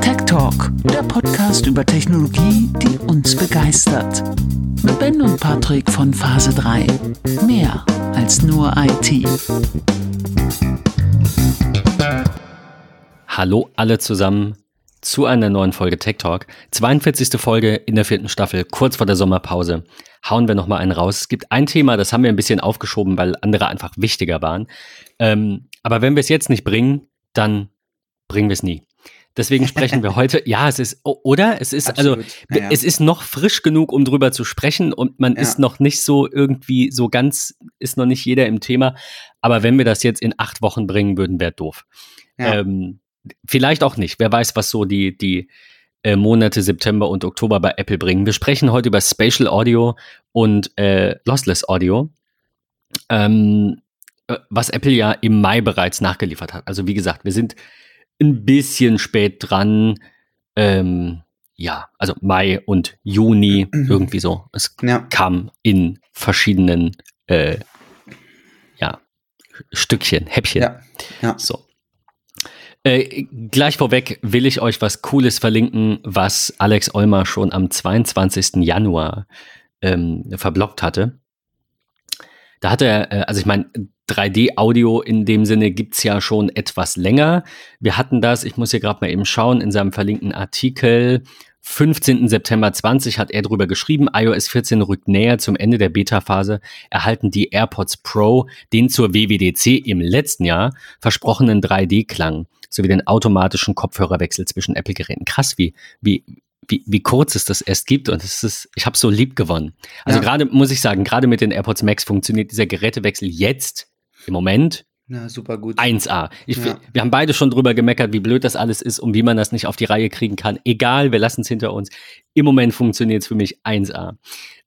Tech Talk, der Podcast über Technologie, die uns begeistert. Mit Ben und Patrick von Phase 3. Mehr als nur IT. Hallo alle zusammen zu einer neuen Folge Tech Talk. 42. Folge in der vierten Staffel, kurz vor der Sommerpause. Hauen wir nochmal einen raus. Es gibt ein Thema, das haben wir ein bisschen aufgeschoben, weil andere einfach wichtiger waren. Ähm, aber wenn wir es jetzt nicht bringen, dann bringen wir es nie. Deswegen sprechen wir heute. Ja, es ist, oder? Es ist, also, Absolut. Ja, ja. es ist noch frisch genug, um drüber zu sprechen und man Ja. ist noch nicht so irgendwie so ganz, ist noch nicht jeder im Thema. Aber wenn wir das jetzt in acht Wochen bringen würden, wäre doof. Ja. Ähm, vielleicht auch nicht. Wer weiß, was so die, die äh, Monate September und Oktober bei Apple bringen. Wir sprechen heute über Spatial Audio und äh, Lossless Audio. Ähm, äh, was Apple ja im Mai bereits nachgeliefert hat. Also wie gesagt, wir sind ein bisschen spät dran. Ähm, ja, also Mai und Juni, Mhm. irgendwie so. Es Ja. kam in verschiedenen äh, ja, Stückchen, Häppchen. Ja. Ja. So. Äh, gleich vorweg will ich euch was Cooles verlinken, was Alex Olmer schon am 22. Januar ähm, verblockt hatte. Da hat er, äh, also ich meine, 3D-Audio in dem Sinne gibt's ja schon etwas länger. Wir hatten das, ich muss hier gerade mal eben schauen, in seinem verlinkten Artikel. 15. September 20 hat er drüber geschrieben, iOS 14 rückt näher zum Ende der Beta-Phase, erhalten die AirPods Pro den zur WWDC im letzten Jahr versprochenen 3D-Klang sowie den automatischen Kopfhörerwechsel zwischen Apple-Geräten. Krass, wie, wie, wie, wie kurz es das erst gibt und es ist, ich habe so lieb gewonnen. Also Ja. gerade muss ich sagen, gerade mit den AirPods Max funktioniert dieser Gerätewechsel jetzt im Moment Ja, super gut. 1A. Ich, Ja. Wir haben beide schon drüber gemeckert, wie blöd das alles ist und wie man das nicht auf die Reihe kriegen kann. Egal, wir lassen es hinter uns. Im Moment funktioniert es für mich 1A.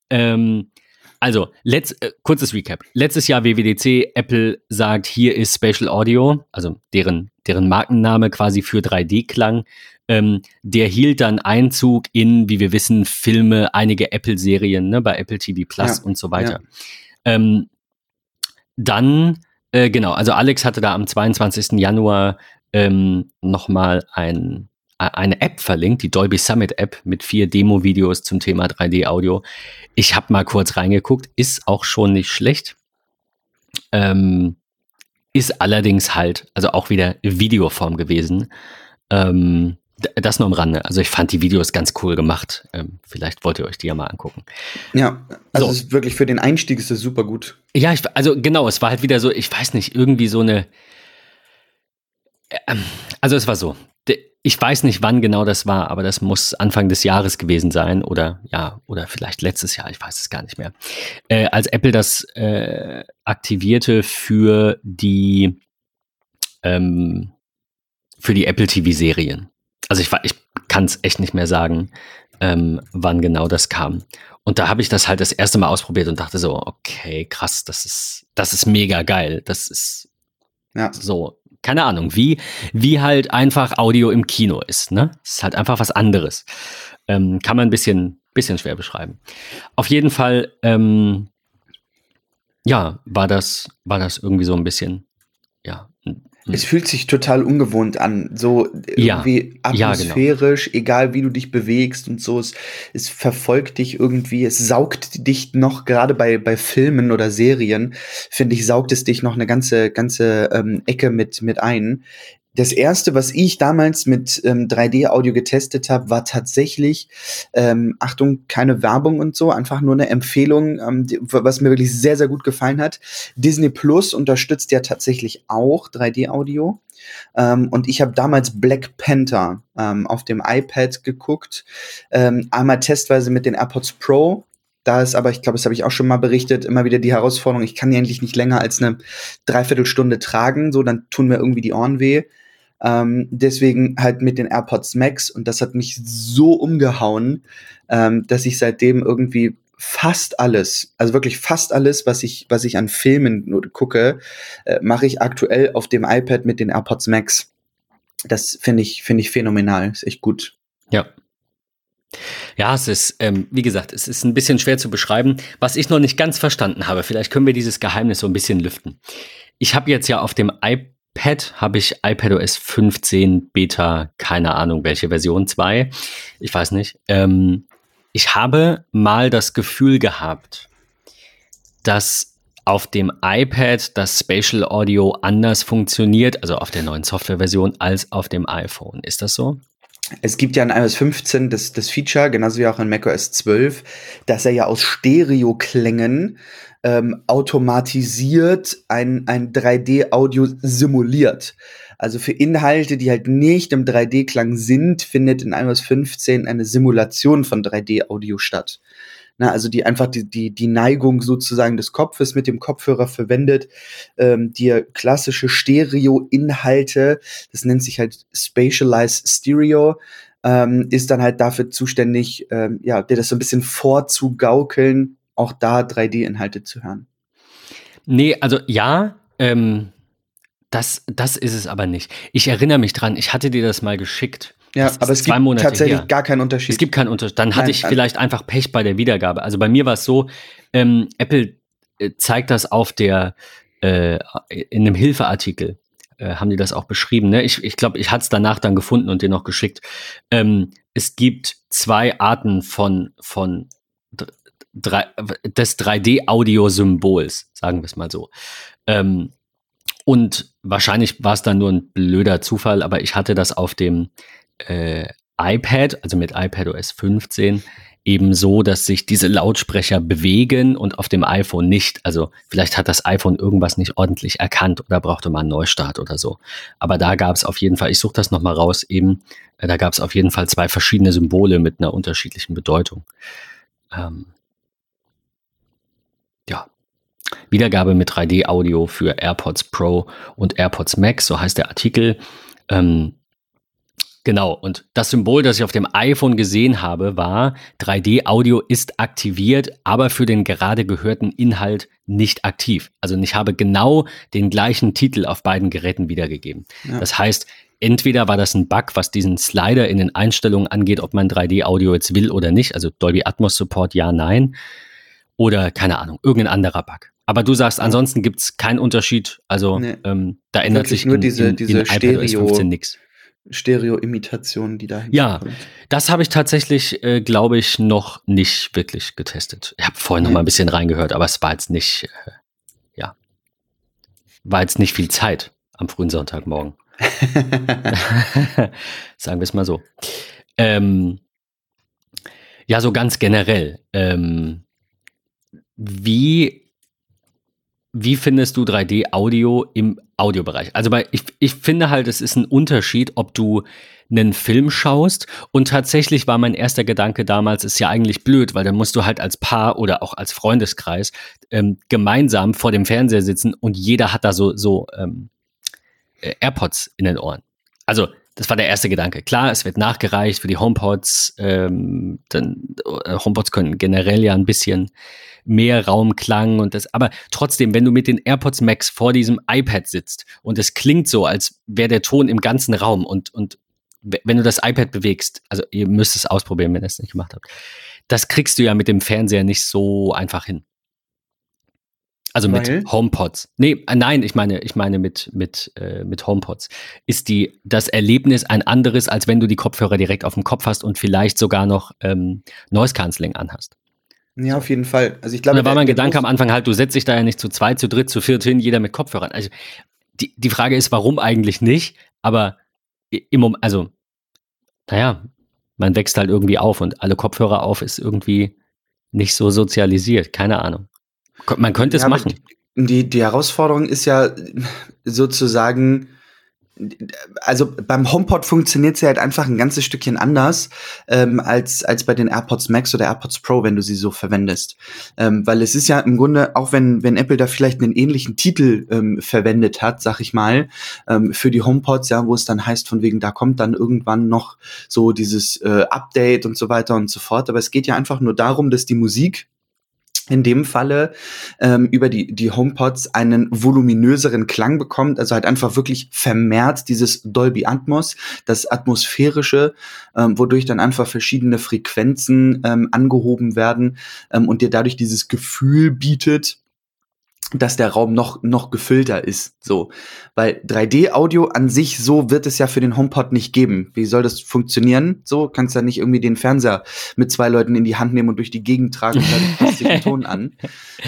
Ähm, also, let's, äh, kurzes Recap. Letztes Jahr WWDC, Apple sagt, hier ist Spatial Audio, also deren, deren Markenname quasi für 3D-Klang. Ähm, der hielt dann Einzug in, wie wir wissen, Filme, einige Apple-Serien, ne, bei Apple TV Plus Ja, und so weiter. Ähm, dann, äh, genau, also Alex hatte da am 22. Januar ähm, nochmal ein, eine App verlinkt, die Dolby Summit App mit vier Demo-Videos zum Thema 3D-Audio. Ich habe mal kurz reingeguckt, ist auch schon nicht schlecht. Ähm, ist allerdings halt, also auch wieder Videoform gewesen. Ähm, das nur am Rande. Also ich fand die Videos ganz cool gemacht. Ähm, vielleicht wollt ihr euch die ja mal angucken. Ja, also So. es ist wirklich für den Einstieg ist es super gut. Ja, ich, also genau, es war halt wieder so, ich weiß nicht, irgendwie so eine. Ähm, Also es war so. Ich weiß nicht, wann genau das war, aber das muss Anfang des Jahres gewesen sein oder ja, oder vielleicht letztes Jahr, ich weiß es gar nicht mehr. Äh, als Apple das äh, aktivierte für die ähm, für die Apple TV-Serien. Also ich, ich kann es echt nicht mehr sagen, ähm, wann genau das kam. Und da habe ich das halt das erste Mal ausprobiert und dachte so, okay, krass, das ist, das ist mega geil. Das ist Ja. so, keine Ahnung, wie, wie halt einfach Audio im Kino ist, ne? Es ist halt einfach was anderes. Ähm, kann man ein bisschen, bisschen schwer beschreiben. Auf jeden Fall, ähm, ja, war das, war das irgendwie so ein bisschen, Es fühlt sich total ungewohnt an, so Ja. irgendwie Ja, genau. atmosphärisch, egal wie du dich bewegst und so. Es, es verfolgt dich irgendwie, es saugt dich noch, gerade bei, bei Filmen oder Serien, finde ich, saugt es dich noch eine ganze, ganze ähm, Ecke mit, mit ein. Das erste, was ich damals mit ähm, 3D-Audio getestet habe, war tatsächlich, ähm, Achtung, keine Werbung und so, einfach nur eine Empfehlung, ähm, die, was mir wirklich sehr, sehr gut gefallen hat. Disney Plus unterstützt ja tatsächlich auch 3D-Audio. Ähm, und ich habe damals Black Panther ähm, auf dem iPad geguckt. Ähm, einmal testweise mit den AirPods Pro. Da ist aber, ich glaube, das habe ich auch schon mal berichtet, immer wieder die Herausforderung, ich kann die eigentlich nicht länger als eine Dreiviertelstunde tragen, so dann tun mir irgendwie die Ohren weh. Ähm, deswegen halt mit den AirPods Max und das hat mich so umgehauen, ähm, dass ich seitdem irgendwie fast alles, also wirklich fast alles, was ich, was ich an Filmen gucke, äh, mache ich aktuell auf dem iPad mit den AirPods Max. Das finde ich, finde ich phänomenal. Ist echt gut. Ja. Ja, es ist, ähm, wie gesagt, es ist ein bisschen schwer zu beschreiben. Was ich noch nicht ganz verstanden habe, vielleicht können wir dieses Geheimnis so ein bisschen lüften. Ich habe jetzt ja auf dem iPad iPad habe ich iPadOS 15 Beta, keine Ahnung welche Version 2, ich weiß nicht. Ähm, ich habe mal das Gefühl gehabt, dass auf dem iPad das Spatial Audio anders funktioniert, also auf der neuen Softwareversion, als auf dem iPhone. Ist das so? Es gibt ja in iOS 15 das, das Feature, genauso wie auch in macOS 12, dass er ja aus Stereo-Klängen ähm, automatisiert ein, ein 3D-Audio simuliert. Also für Inhalte, die halt nicht im 3D-Klang sind, findet in iOS 15 eine Simulation von 3D-Audio statt. Na, also die einfach die, die, die Neigung sozusagen des Kopfes mit dem Kopfhörer verwendet, ähm, dir klassische Stereo-Inhalte, das nennt sich halt Spatialized Stereo, ähm, ist dann halt dafür zuständig, ähm, ja, dir das so ein bisschen vorzugaukeln, auch da 3D-Inhalte zu hören. Nee, also ja, ähm, das, das ist es aber nicht. Ich erinnere mich dran, ich hatte dir das mal geschickt. Ja, das aber es gibt Monate tatsächlich her. gar keinen Unterschied. Es gibt keinen Unterschied. Dann hatte Nein, ich äh, vielleicht einfach Pech bei der Wiedergabe. Also bei mir war es so, ähm, Apple äh, zeigt das auf der, äh, in einem Hilfeartikel, äh, haben die das auch beschrieben. Ne? Ich, ich glaube, ich hatte es danach dann gefunden und dir noch geschickt. Ähm, es gibt zwei Arten von, von des 3D-Audio-Symbols, sagen wir es mal so. Ähm, und wahrscheinlich war es dann nur ein blöder Zufall, aber ich hatte das auf dem äh, iPad, also mit iPadOS 15, eben so, dass sich diese Lautsprecher bewegen und auf dem iPhone nicht. Also vielleicht hat das iPhone irgendwas nicht ordentlich erkannt oder brauchte mal einen Neustart oder so. Aber da gab es auf jeden Fall, ich suche das nochmal raus, eben, äh, da gab es auf jeden Fall zwei verschiedene Symbole mit einer unterschiedlichen Bedeutung. Ähm. Wiedergabe mit 3D-Audio für AirPods Pro und AirPods Max, so heißt der Artikel. Ähm, genau, und das Symbol, das ich auf dem iPhone gesehen habe, war 3D-Audio ist aktiviert, aber für den gerade gehörten Inhalt nicht aktiv. Also ich habe genau den gleichen Titel auf beiden Geräten wiedergegeben. Ja. Das heißt, entweder war das ein Bug, was diesen Slider in den Einstellungen angeht, ob man 3D-Audio jetzt will oder nicht, also Dolby Atmos Support, ja, nein. Oder keine Ahnung, irgendein anderer Bug. Aber du sagst, ansonsten gibt es keinen Unterschied. Also Nee. ähm, da ändert Wirklich sich nur in, diese- in, diese in Stereo- 15 nichts. Stereo-Imitation, die da Ja. Das habe ich tatsächlich, äh, glaube ich, noch nicht wirklich getestet. Ich habe vorhin noch mal ein bisschen reingehört, aber es war jetzt nicht, äh, ja, war jetzt nicht viel Zeit am frühen Sonntagmorgen. Sagen wir es mal so. Ähm, ja, so ganz generell. Ähm, wie, wie findest du 3D-Audio im Audiobereich? Also bei, ich, ich finde halt, es ist ein Unterschied, ob du einen Film schaust und tatsächlich war mein erster Gedanke damals, ist ja eigentlich blöd, weil dann musst du halt als Paar oder auch als Freundeskreis ähm, gemeinsam vor dem Fernseher sitzen und jeder hat da so, so ähm, äh, AirPods in den Ohren. Also, das war der erste Gedanke. Klar, es wird nachgereicht für die HomePods. Ähm, dann, äh, HomePods können generell ja ein bisschen mehr Raumklang und das. Aber trotzdem, wenn du mit den AirPods Max vor diesem iPad sitzt und es klingt so, als wäre der Ton im ganzen Raum und, und wenn du das iPad bewegst, also ihr müsst es ausprobieren, wenn ihr es nicht gemacht habt, das kriegst du ja mit dem Fernseher nicht so einfach hin. Also mit Weil? HomePods. Nee, äh, nein, ich meine, ich meine mit, mit, äh, mit HomePods. Ist die, das Erlebnis ein anderes, als wenn du die Kopfhörer direkt auf dem Kopf hast und vielleicht sogar noch ähm, Noise Cancelling anhast. Ja, auf jeden Fall. Also ich glaube, da war mein Gedanke am Anfang halt, du setzt dich da ja nicht zu zweit, zu dritt, zu viert hin, jeder mit Kopfhörern. Also die, die Frage ist, warum eigentlich nicht? Aber im Moment, also, naja, man wächst halt irgendwie auf und alle Kopfhörer auf ist irgendwie nicht so sozialisiert. Keine Ahnung. Man könnte es Ja, machen. Die, die Herausforderung ist ja sozusagen, also beim HomePod funktioniert sie halt einfach ein ganzes Stückchen anders ähm, als, als bei den AirPods Max oder AirPods Pro, wenn du sie so verwendest. Ähm, weil es ist ja im Grunde, auch wenn, wenn Apple da vielleicht einen ähnlichen Titel ähm, verwendet hat, sag ich mal, ähm, für die HomePods, ja, wo es dann heißt, von wegen, da kommt dann irgendwann noch so dieses äh, Update und so weiter und so fort. Aber es geht ja einfach nur darum, dass die Musik in dem Falle ähm, über die, die HomePods einen voluminöseren Klang bekommt, also halt einfach wirklich vermehrt dieses Dolby Atmos, das Atmosphärische, ähm, wodurch dann einfach verschiedene Frequenzen ähm, angehoben werden ähm, und dir dadurch dieses Gefühl bietet, dass der Raum noch, noch gefüllter ist, so. Weil 3D-Audio an sich, so wird es ja für den HomePod nicht geben. Wie soll das funktionieren? So, kannst du ja nicht irgendwie den Fernseher mit zwei Leuten in die Hand nehmen und durch die Gegend tragen und dann passt den Ton an.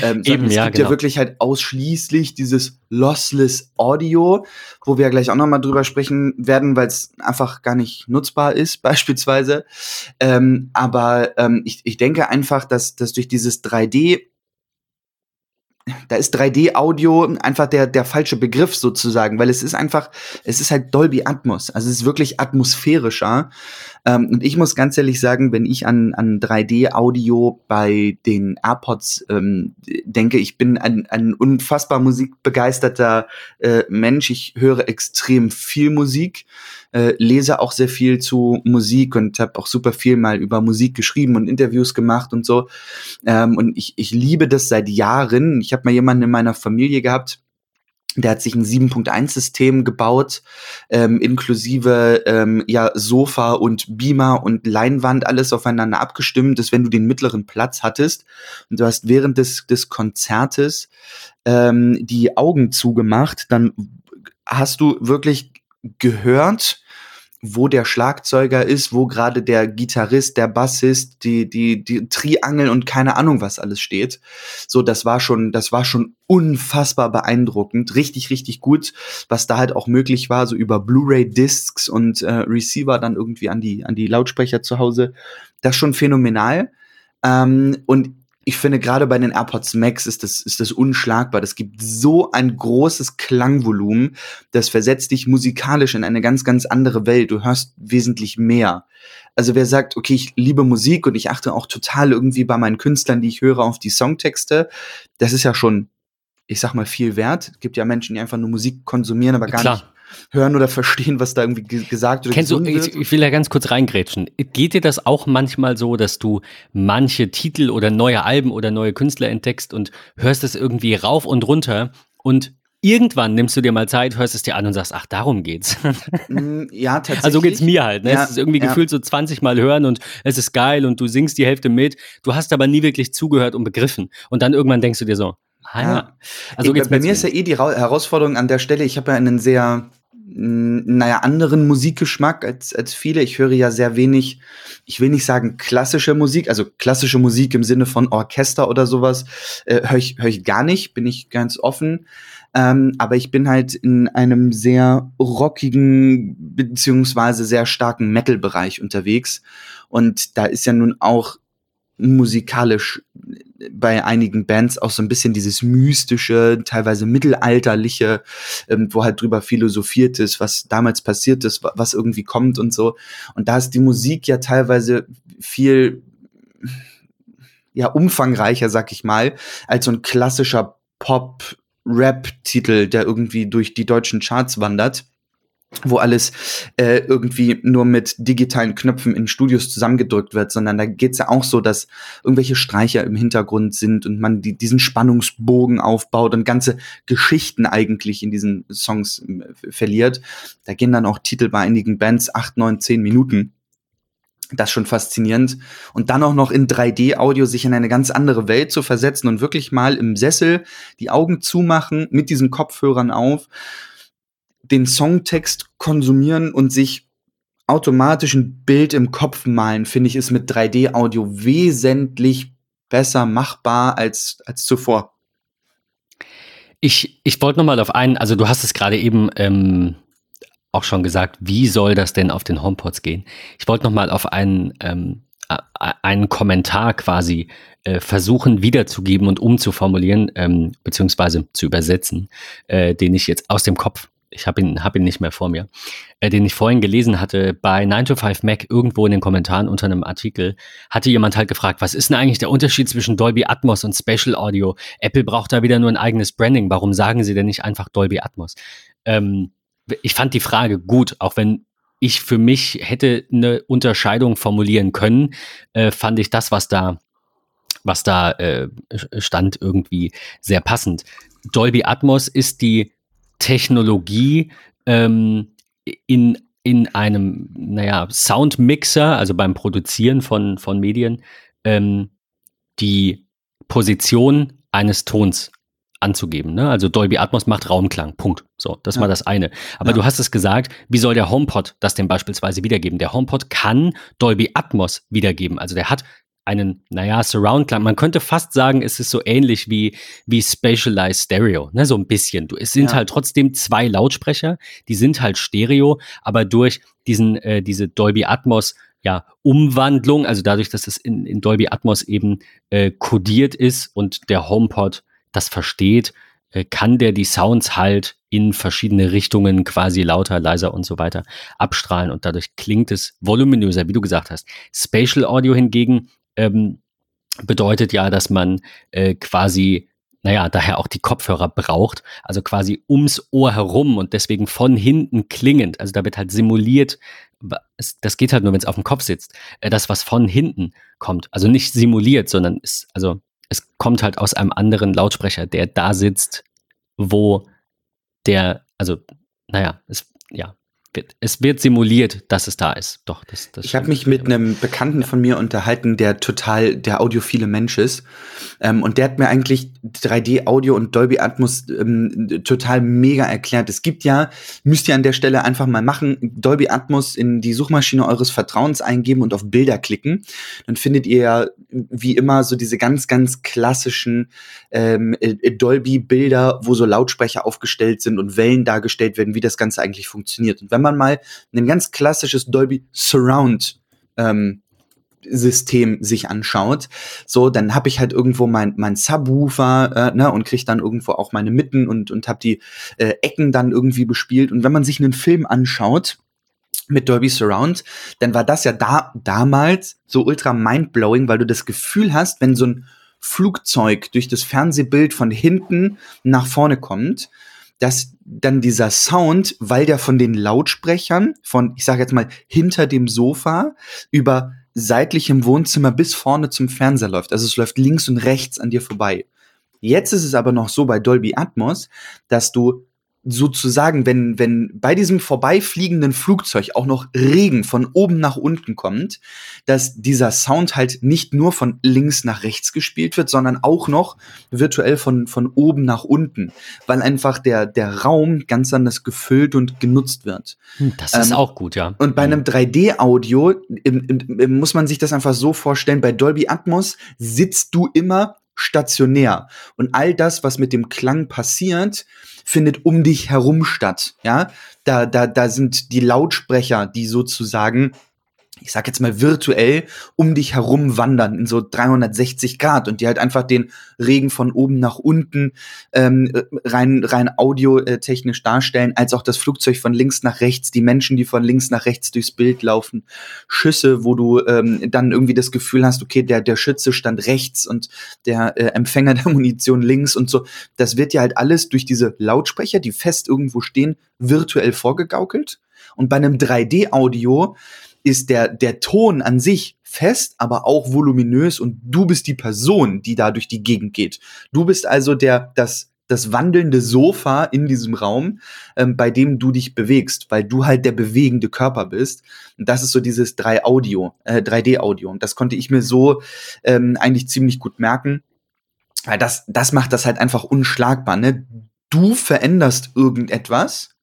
Ähm, Eben, es ja, gibt genau. ja wirklich halt ausschließlich dieses Lossless Audio, wo wir ja gleich auch nochmal drüber sprechen werden, weil es einfach gar nicht nutzbar ist, beispielsweise. Ähm, aber ähm, ich, ich denke einfach, dass, dass durch dieses 3D da ist 3D-Audio einfach der, der falsche Begriff sozusagen, weil es ist einfach, es ist halt Dolby Atmos. Also es ist wirklich atmosphärischer. Ähm, und ich muss ganz ehrlich sagen, wenn ich an, an 3D-Audio bei den AirPods ähm, denke, ich bin ein, ein unfassbar musikbegeisterter äh, Mensch. Ich höre extrem viel Musik äh, lese auch sehr viel zu Musik und habe auch super viel mal über Musik geschrieben und Interviews gemacht und so. Ähm, und ich, ich liebe das seit Jahren. Ich habe mal jemanden in meiner Familie gehabt, der hat sich ein 7.1-System gebaut, ähm, inklusive ähm, ja, Sofa und Beamer und Leinwand, alles aufeinander abgestimmt, dass wenn du den mittleren Platz hattest und du hast während des, des Konzertes ähm, die Augen zugemacht, dann hast du wirklich gehört, wo der Schlagzeuger ist, wo gerade der Gitarrist, der Bassist, die, die, die Triangel und keine Ahnung was alles steht. So, das war schon, das war schon unfassbar beeindruckend. Richtig, richtig gut, was da halt auch möglich war, so über Blu-ray-Discs und äh, Receiver dann irgendwie an die, an die Lautsprecher zu Hause. Das schon phänomenal. Ähm, und ich finde, gerade bei den AirPods Max ist das, ist das unschlagbar. Das gibt so ein großes Klangvolumen, das versetzt dich musikalisch in eine ganz, ganz andere Welt. Du hörst wesentlich mehr. Also wer sagt, okay, ich liebe Musik und ich achte auch total irgendwie bei meinen Künstlern, die ich höre, auf die Songtexte, das ist ja schon, ich sag mal, viel wert. Es gibt ja Menschen, die einfach nur Musik konsumieren, aber gar Klar. nicht hören oder verstehen, was da irgendwie gesagt oder Kennst du, ich, ich, will da ganz kurz reingrätschen. Geht dir das auch manchmal so, dass du manche Titel oder neue Alben oder neue Künstler entdeckst und hörst es irgendwie rauf und runter und irgendwann nimmst du dir mal Zeit, hörst es dir an und sagst, ach, darum geht's. Mm, ja, tatsächlich. Also geht's mir halt. Ne? Ja, es ist irgendwie ja. gefühlt so 20 Mal hören und es ist geil und du singst die Hälfte mit. Du hast aber nie wirklich zugehört und begriffen. Und dann irgendwann denkst du dir so, ah, ja. Also ich, bei mir ist ja eh die Herausforderung an der Stelle, ich habe ja einen sehr naja, anderen Musikgeschmack als, als viele. Ich höre ja sehr wenig, ich will nicht sagen klassische Musik, also klassische Musik im Sinne von Orchester oder sowas, äh, höre ich, hör ich gar nicht, bin ich ganz offen. Ähm, aber ich bin halt in einem sehr rockigen beziehungsweise sehr starken Metal-Bereich unterwegs. Und da ist ja nun auch musikalisch bei einigen Bands auch so ein bisschen dieses mystische, teilweise mittelalterliche, ähm, wo halt drüber philosophiert ist, was damals passiert ist, was irgendwie kommt und so. Und da ist die Musik ja teilweise viel ja umfangreicher, sag ich mal, als so ein klassischer Pop-Rap-Titel, der irgendwie durch die deutschen Charts wandert wo alles äh, irgendwie nur mit digitalen Knöpfen in Studios zusammengedrückt wird, sondern da geht's ja auch so, dass irgendwelche Streicher im Hintergrund sind und man die, diesen Spannungsbogen aufbaut und ganze Geschichten eigentlich in diesen Songs verliert. Da gehen dann auch Titel bei einigen Bands acht, neun, zehn Minuten. Das ist schon faszinierend. Und dann auch noch in 3D-Audio sich in eine ganz andere Welt zu versetzen und wirklich mal im Sessel die Augen zumachen, mit diesen Kopfhörern auf den Songtext konsumieren und sich automatisch ein Bild im Kopf malen, finde ich, ist mit 3D-Audio wesentlich besser machbar als, als zuvor. Ich, ich wollte nochmal auf einen, also du hast es gerade eben ähm, auch schon gesagt, wie soll das denn auf den HomePods gehen? Ich wollte nochmal auf einen, ähm, einen Kommentar quasi äh, versuchen wiederzugeben und umzuformulieren, ähm, beziehungsweise zu übersetzen, äh, den ich jetzt aus dem Kopf ich habe ihn, hab ihn nicht mehr vor mir, äh, den ich vorhin gelesen hatte, bei 9 to 5 Mac irgendwo in den Kommentaren unter einem Artikel, hatte jemand halt gefragt, was ist denn eigentlich der Unterschied zwischen Dolby Atmos und Special Audio? Apple braucht da wieder nur ein eigenes Branding. Warum sagen sie denn nicht einfach Dolby Atmos? Ähm, ich fand die Frage gut, auch wenn ich für mich hätte eine Unterscheidung formulieren können, äh, fand ich das, was da, was da äh, stand, irgendwie sehr passend. Dolby Atmos ist die Technologie ähm, in, in einem, naja, Soundmixer, also beim Produzieren von, von Medien, ähm, die Position eines Tons anzugeben. Ne? Also Dolby Atmos macht Raumklang. Punkt. So, das ja. war das eine. Aber ja. du hast es gesagt, wie soll der HomePod das denn beispielsweise wiedergeben? Der HomePod kann Dolby Atmos wiedergeben. Also der hat einen, naja, Surround-Klang. Man könnte fast sagen, es ist so ähnlich wie, wie Spatialized Stereo, ne, so ein bisschen. Du, es sind ja. halt trotzdem zwei Lautsprecher, die sind halt Stereo, aber durch diesen, äh, diese Dolby Atmos ja, Umwandlung, also dadurch, dass es in, in Dolby Atmos eben äh, kodiert ist und der HomePod das versteht, äh, kann der die Sounds halt in verschiedene Richtungen quasi lauter, leiser und so weiter abstrahlen und dadurch klingt es voluminöser, wie du gesagt hast. Spatial Audio hingegen ähm, bedeutet ja, dass man äh, quasi naja, daher auch die Kopfhörer braucht, also quasi ums Ohr herum und deswegen von hinten klingend. Also da wird halt simuliert, das geht halt nur, wenn es auf dem Kopf sitzt, äh, das, was von hinten kommt. Also nicht simuliert, sondern es, also es kommt halt aus einem anderen Lautsprecher, der da sitzt, wo der, also, naja, es, ja, es wird simuliert, dass es da ist. Doch, das, das Ich habe mich mit einem Bekannten von mir unterhalten, der total der audiophile Mensch ist. Ähm, und der hat mir eigentlich 3D-Audio und Dolby Atmos ähm, total mega erklärt. Es gibt ja, müsst ihr an der Stelle einfach mal machen, Dolby Atmos in die Suchmaschine eures Vertrauens eingeben und auf Bilder klicken. Dann findet ihr ja wie immer so diese ganz, ganz klassischen ähm, äh, Dolby-Bilder, wo so Lautsprecher aufgestellt sind und Wellen dargestellt werden, wie das Ganze eigentlich funktioniert. Und wenn wenn man mal ein ganz klassisches Dolby Surround ähm, System sich anschaut, so dann habe ich halt irgendwo mein mein Subwoofer äh, ne, und kriege dann irgendwo auch meine Mitten und und habe die äh, Ecken dann irgendwie bespielt. Und wenn man sich einen Film anschaut mit Dolby Surround, dann war das ja da damals so ultra mindblowing, weil du das Gefühl hast, wenn so ein Flugzeug durch das Fernsehbild von hinten nach vorne kommt, dass dann dieser Sound, weil der von den Lautsprechern, von, ich sage jetzt mal, hinter dem Sofa über seitlichem Wohnzimmer bis vorne zum Fernseher läuft. Also es läuft links und rechts an dir vorbei. Jetzt ist es aber noch so bei Dolby Atmos, dass du sozusagen, wenn, wenn bei diesem vorbeifliegenden Flugzeug auch noch Regen von oben nach unten kommt, dass dieser Sound halt nicht nur von links nach rechts gespielt wird, sondern auch noch virtuell von, von oben nach unten, weil einfach der, der Raum ganz anders gefüllt und genutzt wird. Hm, das ist ähm, auch gut, ja. Und bei einem 3D-Audio muss man sich das einfach so vorstellen, bei Dolby Atmos sitzt du immer stationär. Und all das, was mit dem Klang passiert, findet um dich herum statt. Ja, da, da, da sind die Lautsprecher, die sozusagen ich sag jetzt mal virtuell, um dich herum wandern in so 360 Grad und die halt einfach den Regen von oben nach unten ähm, rein, rein audiotechnisch darstellen, als auch das Flugzeug von links nach rechts, die Menschen, die von links nach rechts durchs Bild laufen, Schüsse, wo du ähm, dann irgendwie das Gefühl hast, okay, der, der Schütze stand rechts und der äh, Empfänger der Munition links und so. Das wird ja halt alles durch diese Lautsprecher, die fest irgendwo stehen, virtuell vorgegaukelt. Und bei einem 3D-Audio ist der, der Ton an sich fest, aber auch voluminös und du bist die Person, die da durch die Gegend geht. Du bist also der, das, das wandelnde Sofa in diesem Raum, ähm, bei dem du dich bewegst, weil du halt der bewegende Körper bist. Und das ist so dieses 3 Audio, äh, 3D-Audio. Und das konnte ich mir so ähm, eigentlich ziemlich gut merken. Weil das, das macht das halt einfach unschlagbar. Ne? Du veränderst irgendetwas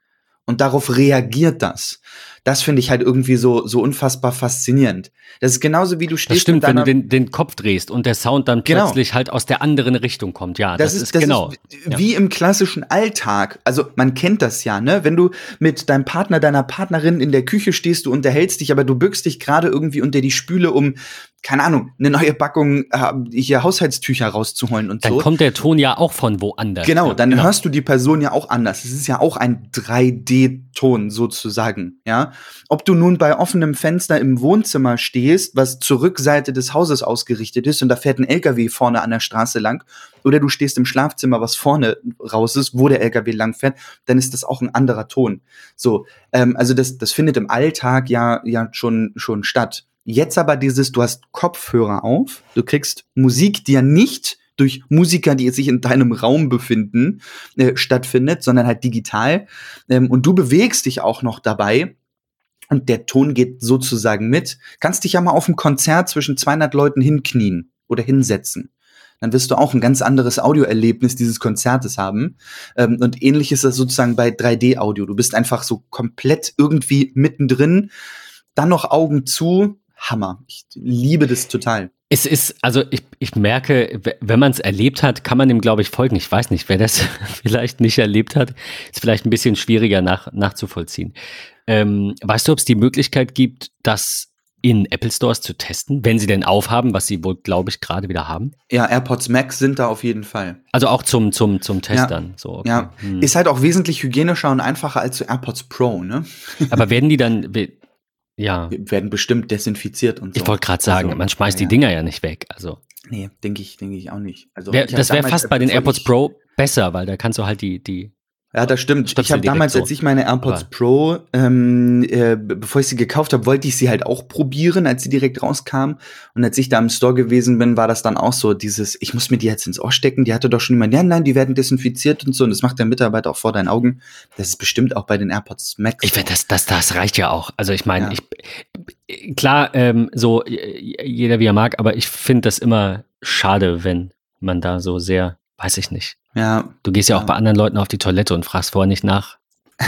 und darauf reagiert das das finde ich halt irgendwie so, so unfassbar faszinierend. Das ist genauso wie du stehst. Das stimmt, wenn du den, den Kopf drehst und der Sound dann genau. plötzlich halt aus der anderen Richtung kommt. Ja, das, das ist, das genau. Ist wie ja. im klassischen Alltag. Also man kennt das ja, ne? Wenn du mit deinem Partner, deiner Partnerin in der Küche stehst, du unterhältst dich, aber du bückst dich gerade irgendwie unter die Spüle, um keine Ahnung, eine neue Packung äh, hier Haushaltstücher rauszuholen und dann so. Dann kommt der Ton ja auch von woanders. Genau, dann genau. hörst du die Person ja auch anders. Es ist ja auch ein 3D-Ton sozusagen, ja. Ob du nun bei offenem Fenster im Wohnzimmer stehst, was zur Rückseite des Hauses ausgerichtet ist und da fährt ein LKW vorne an der Straße lang, oder du stehst im Schlafzimmer, was vorne raus ist, wo der LKW lang fährt, dann ist das auch ein anderer Ton. So, ähm, also das, das findet im Alltag ja, ja schon, schon statt. Jetzt aber dieses, du hast Kopfhörer auf, du kriegst Musik, die ja nicht durch Musiker, die sich in deinem Raum befinden, äh, stattfindet, sondern halt digital. Ähm, und du bewegst dich auch noch dabei und der Ton geht sozusagen mit. Kannst dich ja mal auf ein Konzert zwischen 200 Leuten hinknien oder hinsetzen. dann wirst du auch ein ganz anderes Audioerlebnis dieses Konzertes haben. Ähm, und ähnlich ist das sozusagen bei 3D-Audio. Du bist einfach so komplett irgendwie mittendrin, dann noch Augen zu. Hammer. Ich liebe das total. Es ist, also ich, ich merke, wenn man es erlebt hat, kann man dem, glaube ich, folgen. Ich weiß nicht, wer das vielleicht nicht erlebt hat, ist vielleicht ein bisschen schwieriger nach, nachzuvollziehen. Ähm, weißt du, ob es die Möglichkeit gibt, das in Apple Stores zu testen, wenn sie denn aufhaben, was sie wohl, glaube ich, gerade wieder haben? Ja, AirPods Max sind da auf jeden Fall. Also auch zum, zum, zum Testern. Ja, so, okay. ja. Hm. ist halt auch wesentlich hygienischer und einfacher als zu AirPods Pro, ne? Aber werden die dann, ja. werden bestimmt desinfiziert und so. Ich wollte gerade sagen, also, man schmeißt ja, die Dinger ja nicht weg. Also. Nee, denke ich, denke ich auch nicht. Also, wär, das wäre fast bei den AirPods Pro besser, weil da kannst du halt die, die ja, das stimmt. ich habe damals, so. als ich meine AirPods Aber Pro, ähm, äh, bevor ich sie gekauft habe, wollte ich sie halt auch probieren, als sie direkt rauskam. Und als ich da im Store gewesen bin, war das dann auch so dieses, ich muss mir die jetzt ins Ohr stecken. Die hatte doch schon immer, ja, nein, die werden desinfiziert und so. Und das macht der Mitarbeiter auch vor deinen Augen. Das ist bestimmt auch bei den AirPods Max. Ich finde, das, das, das reicht ja auch. Also ich meine, ja. ich klar, ähm, so jeder wie er mag, aber ich finde das immer schade, wenn man da so sehr, weiß ich nicht ja. Du gehst ja, ja auch bei anderen Leuten auf die Toilette und fragst vorher nicht nach.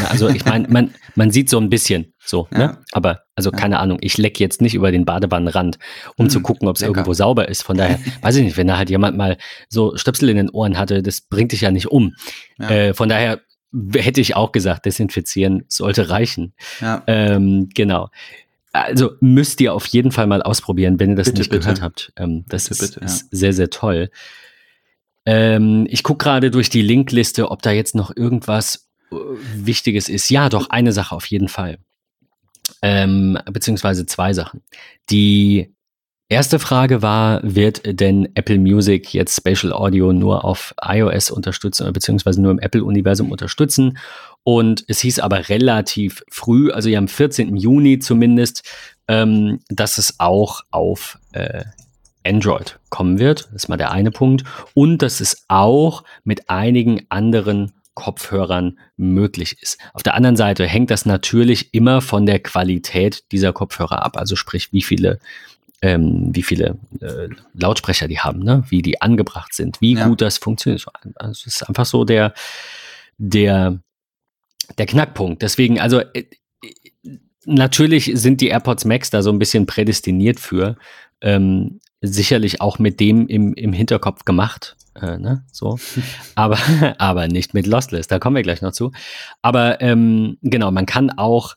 Also ich meine, man, man sieht so ein bisschen so, ja. ne? Aber also keine Ahnung, ich lecke jetzt nicht über den Badewannenrand, um hm, zu gucken, ob es irgendwo sauber ist. Von daher, weiß ich nicht, wenn da halt jemand mal so Stöpsel in den Ohren hatte, das bringt dich ja nicht um. Äh, von daher hätte ich auch gesagt, desinfizieren sollte reichen. Ähm, genau. Also müsst ihr auf jeden Fall mal ausprobieren, wenn ihr das bitte, nicht bitte. gehört habt. Ähm, das bitte, ist, ist sehr, sehr toll. Ähm, ich gucke gerade durch die Linkliste, ob da jetzt noch irgendwas äh, Wichtiges ist. Ja, doch, eine Sache auf jeden Fall. Ähm, beziehungsweise zwei Sachen. Die erste Frage war, wird denn Apple Music jetzt Spatial Audio nur auf iOS unterstützen, beziehungsweise nur im Apple-Universum unterstützen? Und es hieß aber relativ früh, also ja am 14. Juni zumindest, ähm, dass es auch auf äh, Android kommen wird. Das ist mal der eine Punkt. Und dass es auch mit einigen anderen Kopfhörern möglich ist. Auf der anderen Seite hängt das natürlich immer von der Qualität dieser Kopfhörer ab. Also sprich, wie viele, ähm, wie viele äh, Lautsprecher die haben, ne? wie die angebracht sind, wie ja. gut das funktioniert. Also es ist einfach so der, der, der Knackpunkt. Deswegen, also äh, natürlich sind die AirPods Max da so ein bisschen prädestiniert für. Ähm, sicherlich auch mit dem im, im Hinterkopf gemacht. Äh, ne? so. aber, aber nicht mit Lostless, da kommen wir gleich noch zu. Aber ähm, genau, man kann auch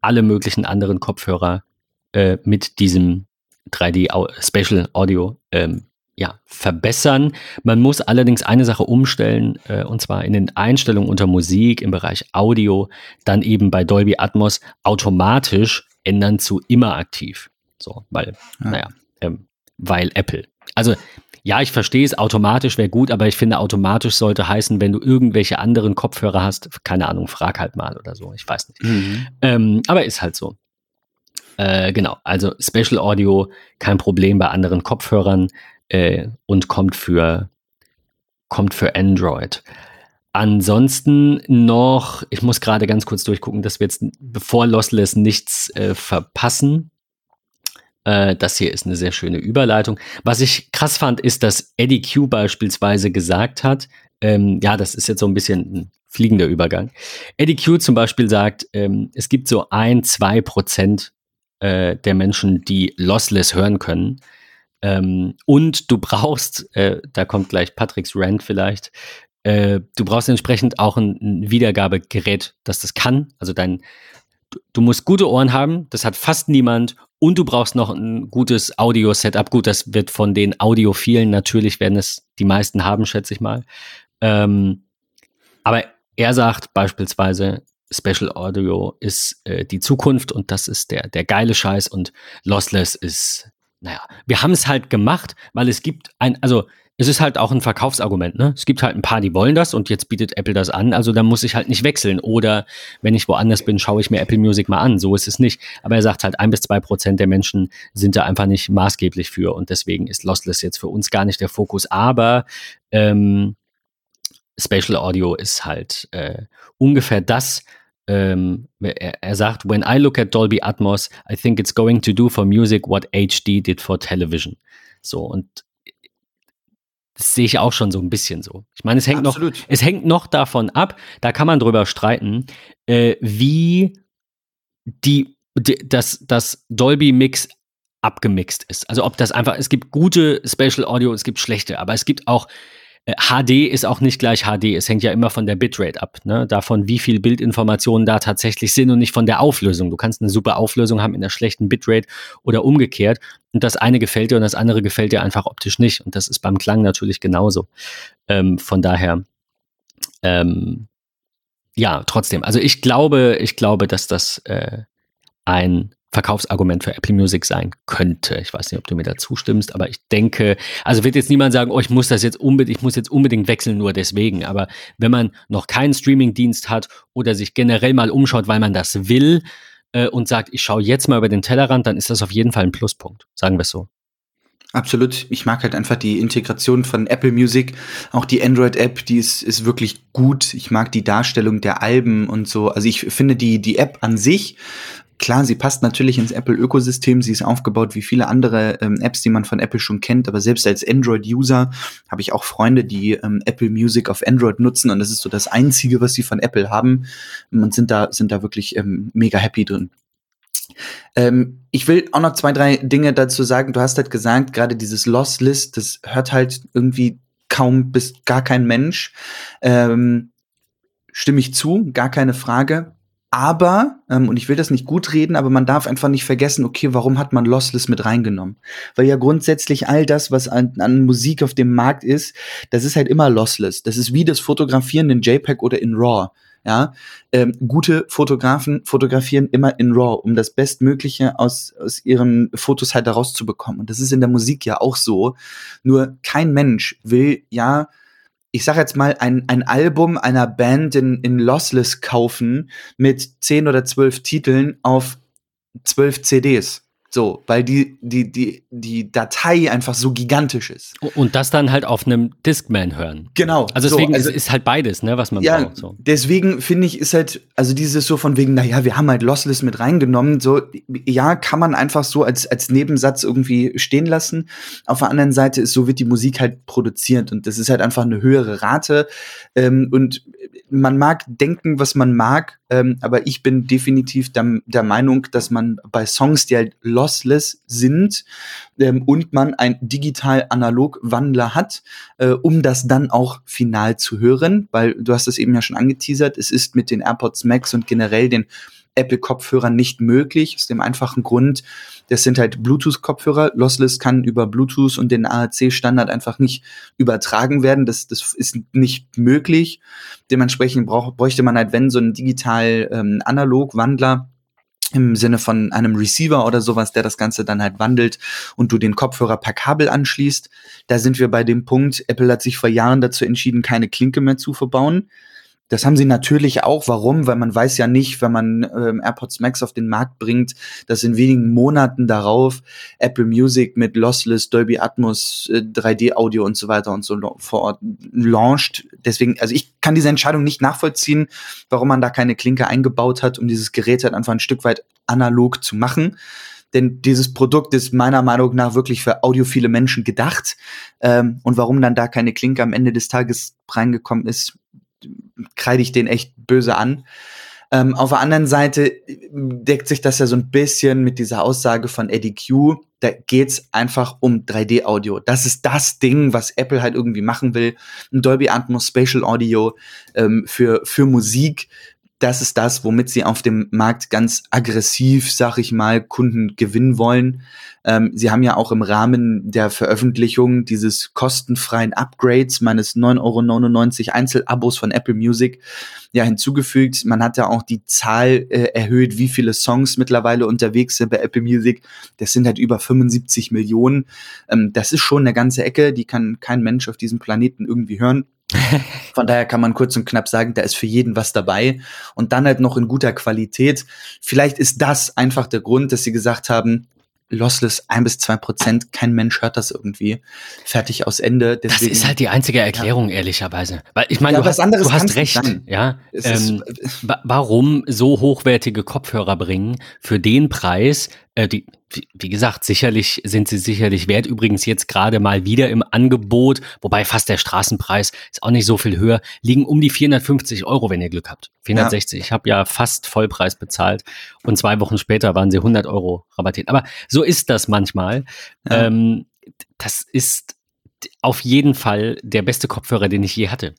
alle möglichen anderen Kopfhörer äh, mit diesem 3D Special Audio ähm, ja, verbessern. Man muss allerdings eine Sache umstellen, äh, und zwar in den Einstellungen unter Musik im Bereich Audio, dann eben bei Dolby Atmos automatisch ändern zu immer aktiv. So, weil, ja. naja, ähm, weil Apple. Also ja, ich verstehe es, automatisch wäre gut, aber ich finde, automatisch sollte heißen, wenn du irgendwelche anderen Kopfhörer hast, keine Ahnung, frag halt mal oder so, ich weiß nicht. Mhm. Ähm, aber ist halt so. Äh, genau, also Special Audio, kein Problem bei anderen Kopfhörern äh, und kommt für, kommt für Android. Ansonsten noch, ich muss gerade ganz kurz durchgucken, dass wir jetzt bevor Lossless nichts äh, verpassen. Äh, das hier ist eine sehr schöne Überleitung. Was ich krass fand, ist, dass Eddie Q beispielsweise gesagt hat, ähm, ja, das ist jetzt so ein bisschen ein fliegender Übergang. Eddie Q zum Beispiel sagt, ähm, es gibt so ein, zwei Prozent äh, der Menschen, die lossless hören können. Ähm, und du brauchst, äh, da kommt gleich Patricks Rant vielleicht, äh, du brauchst entsprechend auch ein, ein Wiedergabegerät, das das kann. Also dein, du, du musst gute Ohren haben, das hat fast niemand und du brauchst noch ein gutes Audio-Setup. Gut, das wird von den Audiophilen natürlich, werden es die meisten haben, schätze ich mal. Ähm, aber er sagt beispielsweise, Special Audio ist äh, die Zukunft und das ist der, der geile Scheiß und Lossless ist, naja, wir haben es halt gemacht, weil es gibt ein, also es ist halt auch ein Verkaufsargument. Ne? Es gibt halt ein paar, die wollen das und jetzt bietet Apple das an. Also da muss ich halt nicht wechseln. Oder wenn ich woanders bin, schaue ich mir Apple Music mal an. So ist es nicht. Aber er sagt halt, ein bis zwei Prozent der Menschen sind da einfach nicht maßgeblich für. Und deswegen ist Lossless jetzt für uns gar nicht der Fokus. Aber ähm, Spatial Audio ist halt äh, ungefähr das, ähm, er, er, sagt, when I look at Dolby Atmos, I think it's going to do for music what HD did for television. So, und Das sehe ich auch schon so ein bisschen so. Ich meine, es hängt Absolut. noch, es hängt noch davon ab, da kann man drüber streiten, äh, wie die, die das, das Dolby Mix abgemixt ist. Also ob das einfach, es gibt gute Special Audio, es gibt schlechte, aber es gibt auch HD ist auch nicht gleich HD. Es hängt ja immer von der Bitrate ab, ne? davon, wie viel Bildinformationen da tatsächlich sind und nicht von der Auflösung. Du kannst eine super Auflösung haben in der schlechten Bitrate oder umgekehrt. Und das eine gefällt dir und das andere gefällt dir einfach optisch nicht. Und das ist beim Klang natürlich genauso. Ähm, von daher, ähm, ja, trotzdem. Also ich glaube, ich glaube, dass das äh, ein Verkaufsargument für Apple Music sein könnte. Ich weiß nicht, ob du mir da zustimmst, aber ich denke, also wird jetzt niemand sagen, oh, ich muss das jetzt unbedingt, ich muss jetzt unbedingt wechseln, nur deswegen. Aber wenn man noch keinen Streamingdienst hat oder sich generell mal umschaut, weil man das will äh, und sagt, ich schaue jetzt mal über den Tellerrand, dann ist das auf jeden Fall ein Pluspunkt. Sagen wir es so. Absolut. Ich mag halt einfach die Integration von Apple Music. Auch die Android-App, die ist, ist wirklich gut. Ich mag die Darstellung der Alben und so. Also ich finde die, die App an sich Klar, sie passt natürlich ins Apple-Ökosystem. Sie ist aufgebaut wie viele andere ähm, Apps, die man von Apple schon kennt. Aber selbst als Android-User habe ich auch Freunde, die ähm, Apple Music auf Android nutzen. Und das ist so das Einzige, was sie von Apple haben. Und sind da, sind da wirklich ähm, mega happy drin. Ähm, ich will auch noch zwei, drei Dinge dazu sagen. Du hast halt gesagt, gerade dieses Losslist, das hört halt irgendwie kaum bis gar kein Mensch. Ähm, stimme ich zu, gar keine Frage. Aber, ähm, und ich will das nicht gut reden, aber man darf einfach nicht vergessen, okay, warum hat man Lossless mit reingenommen? Weil ja grundsätzlich all das, was an, an Musik auf dem Markt ist, das ist halt immer lossless. Das ist wie das Fotografieren in JPEG oder in RAW. Ja, ähm, gute Fotografen fotografieren immer in RAW, um das Bestmögliche aus, aus ihren Fotos halt herauszubekommen. Und das ist in der Musik ja auch so. Nur kein Mensch will ja ich sag jetzt mal, ein, ein Album einer Band in, in Lossless kaufen mit zehn oder zwölf Titeln auf zwölf CDs. So, weil die, die, die, die Datei einfach so gigantisch ist. Und das dann halt auf einem Discman hören. Genau. Also deswegen so, also, ist halt beides, ne, was man ja, braucht. So. Deswegen finde ich, ist halt, also dieses so von wegen, naja, wir haben halt Lossless mit reingenommen. So, ja, kann man einfach so als, als Nebensatz irgendwie stehen lassen. Auf der anderen Seite ist, so wird die Musik halt produziert und das ist halt einfach eine höhere Rate. Ähm, und man mag denken, was man mag, ähm, aber ich bin definitiv der, der, Meinung, dass man bei Songs, die halt lossless sind ähm, und man ein digital-analog-Wandler hat, äh, um das dann auch final zu hören, weil du hast es eben ja schon angeteasert, es ist mit den AirPods Max und generell den Apple-Kopfhörern nicht möglich, aus dem einfachen Grund, das sind halt Bluetooth-Kopfhörer. Lossless kann über Bluetooth und den AAC-Standard einfach nicht übertragen werden. Das, das ist nicht möglich. Dementsprechend brauch, bräuchte man halt, wenn, so einen digital-analog-Wandler. Ähm, im Sinne von einem Receiver oder sowas, der das Ganze dann halt wandelt und du den Kopfhörer per Kabel anschließt. Da sind wir bei dem Punkt, Apple hat sich vor Jahren dazu entschieden, keine Klinke mehr zu verbauen. Das haben sie natürlich auch. Warum? Weil man weiß ja nicht, wenn man ähm, AirPods Max auf den Markt bringt, dass in wenigen Monaten darauf Apple Music mit Lossless, Dolby Atmos, äh, 3D-Audio und so weiter und so vor Ort launcht. Deswegen, also ich kann diese Entscheidung nicht nachvollziehen, warum man da keine Klinke eingebaut hat, um dieses Gerät halt einfach ein Stück weit analog zu machen. Denn dieses Produkt ist meiner Meinung nach wirklich für audiophile Menschen gedacht. Ähm, und warum dann da keine Klinke am Ende des Tages reingekommen ist, kreide ich den echt böse an. Ähm, auf der anderen Seite deckt sich das ja so ein bisschen mit dieser Aussage von Eddie Q. Da geht's einfach um 3D-Audio. Das ist das Ding, was Apple halt irgendwie machen will. Ein Dolby Atmos Spatial Audio ähm, für, für Musik. Das ist das, womit sie auf dem Markt ganz aggressiv, sag ich mal, Kunden gewinnen wollen. Ähm, Sie haben ja auch im Rahmen der Veröffentlichung dieses kostenfreien Upgrades meines 9,99 Euro Einzelabos von Apple Music ja hinzugefügt. Man hat ja auch die Zahl äh, erhöht, wie viele Songs mittlerweile unterwegs sind bei Apple Music. Das sind halt über 75 Millionen. Ähm, das ist schon eine ganze Ecke, die kann kein Mensch auf diesem Planeten irgendwie hören. Von daher kann man kurz und knapp sagen, da ist für jeden was dabei und dann halt noch in guter Qualität. Vielleicht ist das einfach der Grund, dass sie gesagt haben, Lossless ein bis zwei Prozent, kein Mensch hört das irgendwie. Fertig aus Ende. Deswegen, das ist halt die einzige Erklärung, ja. ehrlicherweise. Weil ich meine, ja, du, hast, du hast recht, ja. Ähm, warum so hochwertige Kopfhörer bringen für den Preis? Äh, die, wie, gesagt, sicherlich sind sie sicherlich wert. Übrigens jetzt gerade mal wieder im Angebot, wobei fast der Straßenpreis ist auch nicht so viel höher, liegen um die 450 Euro, wenn ihr Glück habt. 460. Ja. Ich habe ja fast Vollpreis bezahlt und zwei Wochen später waren sie 100 Euro rabattiert. Aber so ist das manchmal. Ja. Ähm, das ist auf jeden Fall der beste Kopfhörer, den ich je hatte.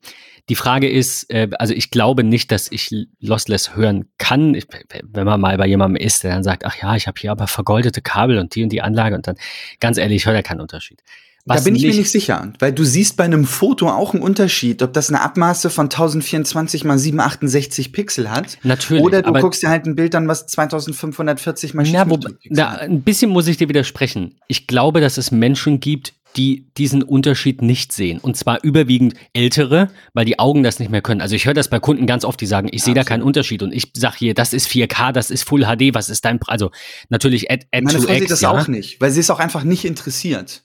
Die Frage ist, äh, also ich glaube nicht, dass ich Lossless hören kann. Ich, wenn man mal bei jemandem ist, der dann sagt, ach ja, ich habe hier aber vergoldete Kabel und die und die Anlage und dann, ganz ehrlich, ich höre da keinen Unterschied. Was da bin ich mir nicht sicher, weil du siehst bei einem Foto auch einen Unterschied, ob das eine Abmaße von 1024 mal 768 Pixel hat. Natürlich. Oder du guckst dir halt ein Bild an, was 2540 mal ja, wo, da, Ein bisschen muss ich dir widersprechen. Ich glaube, dass es Menschen gibt, die diesen Unterschied nicht sehen. Und zwar überwiegend ältere, weil die Augen das nicht mehr können. Also ich höre das bei Kunden ganz oft, die sagen, ich sehe da keinen Unterschied. Und ich sage hier, das ist 4K, das ist Full HD, was ist dein Preis? Also natürlich Add, add Meine Frau sieht das ja? auch nicht, weil sie ist auch einfach nicht interessiert.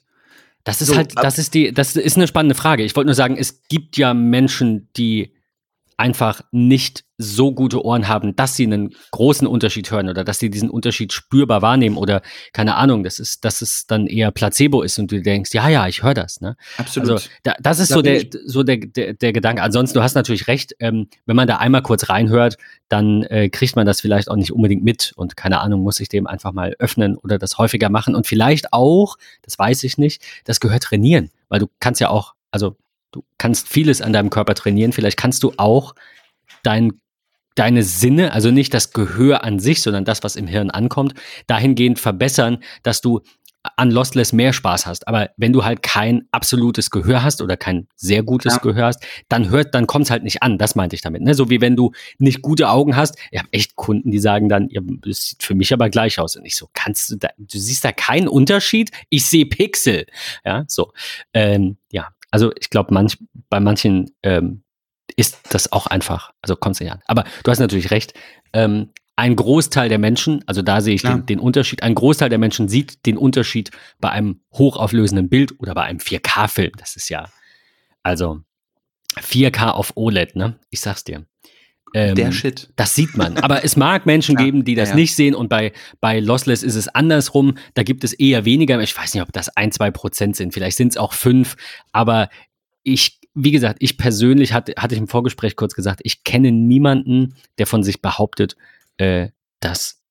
Das ist so, halt, das ist die, das ist eine spannende Frage. Ich wollte nur sagen, es gibt ja Menschen, die einfach nicht so gute Ohren haben, dass sie einen großen Unterschied hören oder dass sie diesen Unterschied spürbar wahrnehmen oder keine Ahnung, das ist, dass es dann eher Placebo ist und du denkst, ja, ja, ich höre das. Ne? Absolut. Also da, das ist da so, der, so der, der, der Gedanke. Ansonsten, du hast natürlich recht, ähm, wenn man da einmal kurz reinhört, dann äh, kriegt man das vielleicht auch nicht unbedingt mit und keine Ahnung, muss ich dem einfach mal öffnen oder das häufiger machen und vielleicht auch, das weiß ich nicht, das gehört trainieren, weil du kannst ja auch, also du kannst vieles an deinem Körper trainieren. Vielleicht kannst du auch dein, deine Sinne, also nicht das Gehör an sich, sondern das, was im Hirn ankommt, dahingehend verbessern, dass du an Lostless mehr Spaß hast. Aber wenn du halt kein absolutes Gehör hast oder kein sehr gutes ja. Gehör hast, dann hört, dann kommt es halt nicht an. Das meinte ich damit. Ne? So wie wenn du nicht gute Augen hast. Ich habe echt Kunden, die sagen dann, ja, das sieht für mich aber gleich aus. Und ich so, kannst du da, du siehst da keinen Unterschied? Ich sehe Pixel. Ja, so. Ähm, ja, also ich glaube, manch, bei manchen ähm, ist das auch einfach, also kommt es nicht an. Aber du hast natürlich recht. Ähm, ein Großteil der Menschen, also da sehe ich den, den, Unterschied, ein Großteil der Menschen sieht den Unterschied bei einem hochauflösenden Bild oder bei einem 4K-Film. Das ist ja, also 4K auf OLED, ne? Ich sag's dir. Ähm, der Shit. Das sieht man. Aber es mag Menschen geben, die das ja, ja. nicht sehen und bei, bei Lossless ist es andersrum. Da gibt es eher weniger. Ich weiß nicht, ob das ein, zwei Prozent sind. Vielleicht sind es auch fünf. Aber ich, wie gesagt, ich persönlich hatte, hatte ich im Vorgespräch kurz gesagt, ich kenne niemanden, der von sich behauptet, äh, das,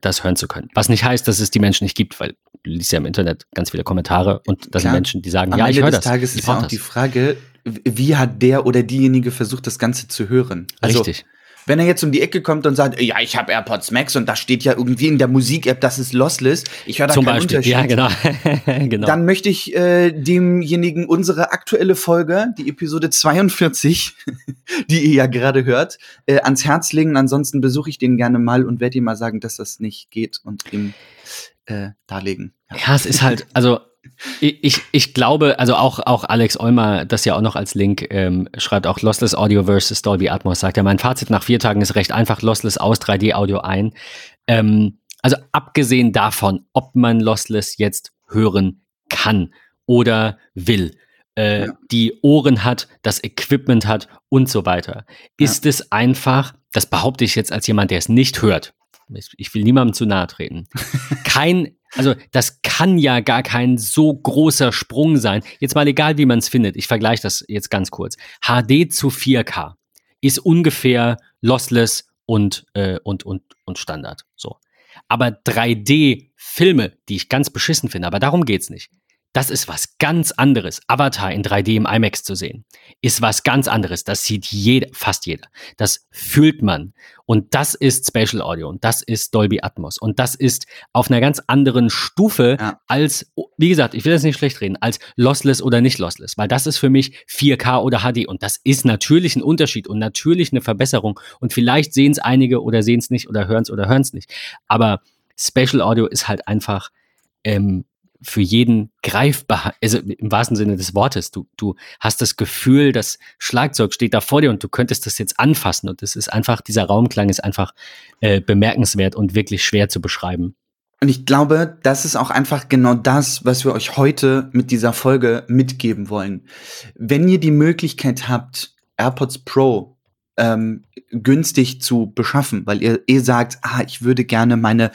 das hören zu können. Was nicht heißt, dass es die Menschen nicht gibt, weil du liest ja im Internet ganz viele Kommentare und das Klar. sind Menschen, die sagen, ja, Ende ich höre das. Am Ende des Tages ist ja auch das. die Frage, wie hat der oder diejenige versucht, das Ganze zu hören? Also, Richtig. Wenn er jetzt um die Ecke kommt und sagt, ja, ich habe AirPods Max und da steht ja irgendwie in der Musik-App, das ist lossless, ich höre da Zum keinen Beispiel. Unterschied. Ja, genau. genau. Dann möchte ich äh, demjenigen unsere aktuelle Folge, die Episode 42, die ihr ja gerade hört, äh, ans Herz legen. Ansonsten besuche ich den gerne mal und werde ihm mal sagen, dass das nicht geht und ihm äh, darlegen. Ja. ja, es ist halt, also ich, ich glaube, also auch, auch Alex Olmer, das ja auch noch als Link ähm, schreibt, auch Lossless Audio versus Dolby Atmos, sagt ja, mein Fazit nach vier Tagen ist recht einfach, Lossless aus, 3D-Audio ein. Ähm, also abgesehen davon, ob man Lossless jetzt hören kann oder will, äh, ja. die Ohren hat, das Equipment hat und so weiter, ist ja. es einfach, das behaupte ich jetzt als jemand, der es nicht hört, ich will niemandem zu nahe treten, kein also das kann ja gar kein so großer Sprung sein. Jetzt mal egal, wie man es findet. Ich vergleiche das jetzt ganz kurz. HD zu 4K ist ungefähr lossless und, äh, und, und, und Standard. So. Aber 3D-Filme, die ich ganz beschissen finde, aber darum geht's nicht. Das ist was ganz anderes. Avatar in 3D im IMAX zu sehen, ist was ganz anderes. Das sieht jeder, fast jeder. Das fühlt man. Und das ist Spatial Audio und das ist Dolby Atmos. Und das ist auf einer ganz anderen Stufe ja. als, wie gesagt, ich will das nicht schlecht reden, als Lossless oder nicht Lossless, weil das ist für mich 4K oder HD. Und das ist natürlich ein Unterschied und natürlich eine Verbesserung. Und vielleicht sehen es einige oder sehen es nicht oder hören es oder hören es nicht. Aber Spatial Audio ist halt einfach ähm, für jeden greifbar, also im wahrsten Sinne des Wortes. Du, du hast das Gefühl, das Schlagzeug steht da vor dir und du könntest das jetzt anfassen. Und das ist einfach, dieser Raumklang ist einfach äh, bemerkenswert und wirklich schwer zu beschreiben. Und ich glaube, das ist auch einfach genau das, was wir euch heute mit dieser Folge mitgeben wollen. Wenn ihr die Möglichkeit habt, AirPods Pro ähm, günstig zu beschaffen, weil ihr, ihr sagt, ah, ich würde gerne meine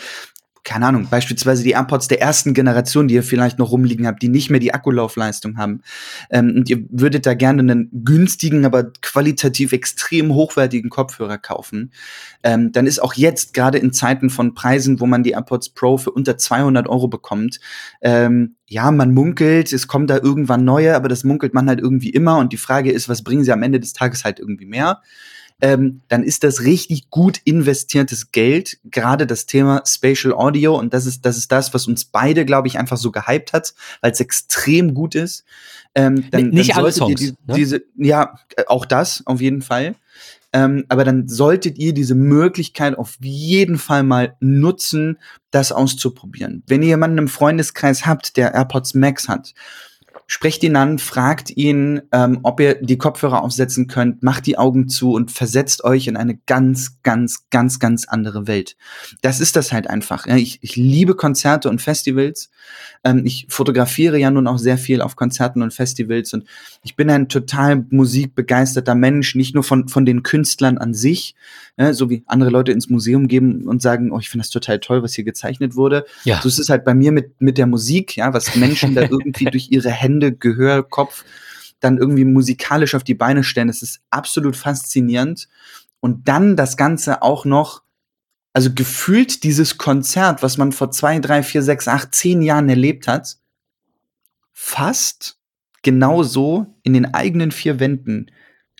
keine Ahnung, beispielsweise die AirPods der ersten Generation, die ihr vielleicht noch rumliegen habt, die nicht mehr die Akkulaufleistung haben, ähm, und ihr würdet da gerne einen günstigen, aber qualitativ extrem hochwertigen Kopfhörer kaufen, ähm, dann ist auch jetzt gerade in Zeiten von Preisen, wo man die AirPods Pro für unter 200 Euro bekommt, ähm, ja, man munkelt, es kommt da irgendwann neue, aber das munkelt man halt irgendwie immer. Und die Frage ist, was bringen sie am Ende des Tages halt irgendwie mehr? Ähm, dann ist das richtig gut investiertes Geld. Gerade das Thema Spatial Audio und das ist das ist das, was uns beide, glaube ich, einfach so gehypt hat, weil es extrem gut ist. Ähm, dann, nicht dann alle Songs, die, ne? diese, ja, äh, auch das auf jeden Fall. Ähm, aber dann solltet ihr diese Möglichkeit auf jeden Fall mal nutzen, das auszuprobieren. Wenn ihr jemanden im Freundeskreis habt, der AirPods Max hat, sprecht ihn an, fragt ihn, ähm, ob ihr die Kopfhörer aufsetzen könnt, macht die Augen zu und versetzt euch in eine ganz, ganz, ganz, ganz andere Welt. Das ist das halt einfach. Ich, ich liebe Konzerte und Festivals. Ähm, ich fotografiere ja nun auch sehr viel auf Konzerten und Festivals und ich bin ein total musikbegeisterter Mensch, nicht nur von, von den Künstlern an sich, ja, so wie andere Leute ins Museum gehen und sagen, oh, ich finde das total toll, was hier gezeichnet wurde. Ja. So ist es halt bei mir mit, mit der Musik, ja, was Menschen da irgendwie durch ihre Hände, Gehör, Kopf dann irgendwie musikalisch auf die Beine stellen. Das ist absolut faszinierend. Und dann das Ganze auch noch, also gefühlt dieses Konzert, was man vor zwei, drei, vier, sechs, acht, zehn Jahren erlebt hat, fast genauso in den eigenen vier Wänden